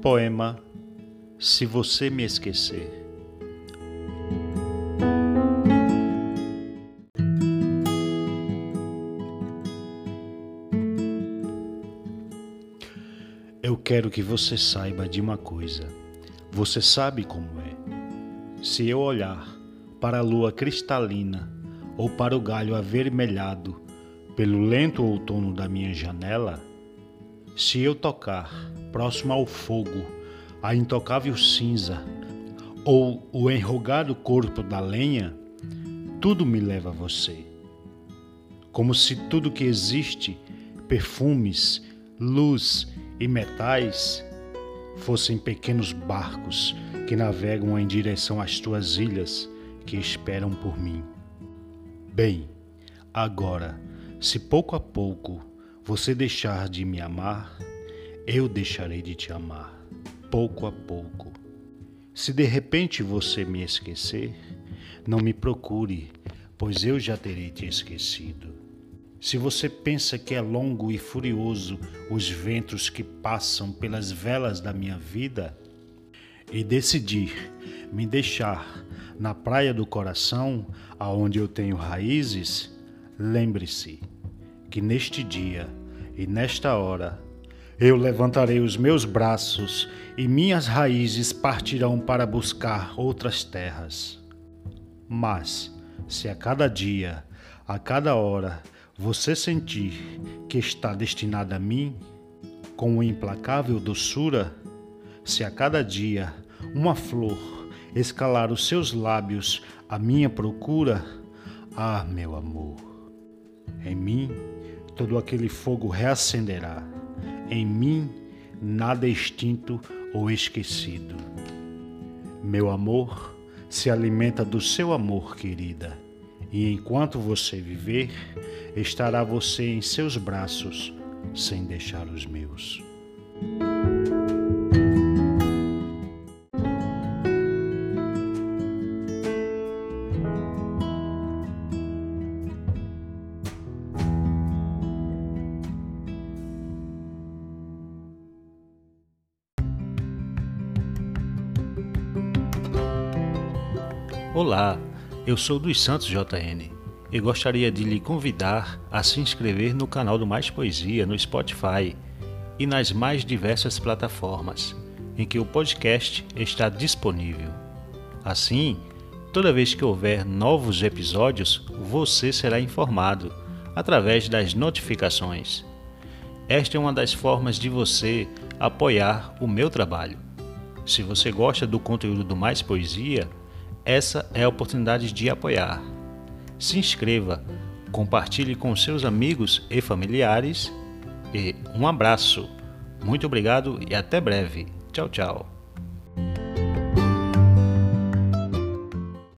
Poema Se Você Me Esquecer. Eu quero que você saiba de uma coisa. Você sabe como é. Se eu olhar para a lua cristalina ou para o galho avermelhado pelo lento outono da minha janela, se eu tocar próximo ao fogo a intocável cinza ou o enrugado corpo da lenha, tudo me leva a você. Como se tudo que existe, perfumes, luz e metais, fossem pequenos barcos que navegam em direção às tuas ilhas que esperam por mim. Bem, agora, se pouco a pouco você deixar de me amar, eu deixarei de te amar, pouco a pouco. Se de repente você me esquecer, não me procure, pois eu já terei te esquecido. Se você pensa que é longo e furioso os ventos que passam pelas velas da minha vida, e decidir me deixar na praia do coração, aonde eu tenho raízes, lembre-se que neste dia e nesta hora eu levantarei os meus braços e minhas raízes partirão para buscar outras terras. Mas, se a cada dia, a cada hora, você sentir que está destinado a mim, com implacável doçura, se a cada dia uma flor escalar os seus lábios à minha procura, ah, meu amor, em mim todo aquele fogo reacenderá, em mim nada é extinto ou esquecido. Meu amor se alimenta do seu amor, querida, e enquanto você viver, estará você em seus braços, sem deixar os meus. Olá, eu sou dos Santos JN e gostaria de lhe convidar a se inscrever no canal do Mais Poesia no Spotify e nas mais diversas plataformas em que o podcast está disponível. Assim, toda vez que houver novos episódios, você será informado através das notificações. Esta é uma das formas de você apoiar o meu trabalho. Se você gosta do conteúdo do Mais Poesia, essa é a oportunidade de apoiar. Se inscreva, compartilhe com seus amigos e familiares e um abraço. Muito obrigado e até breve. Tchau, tchau.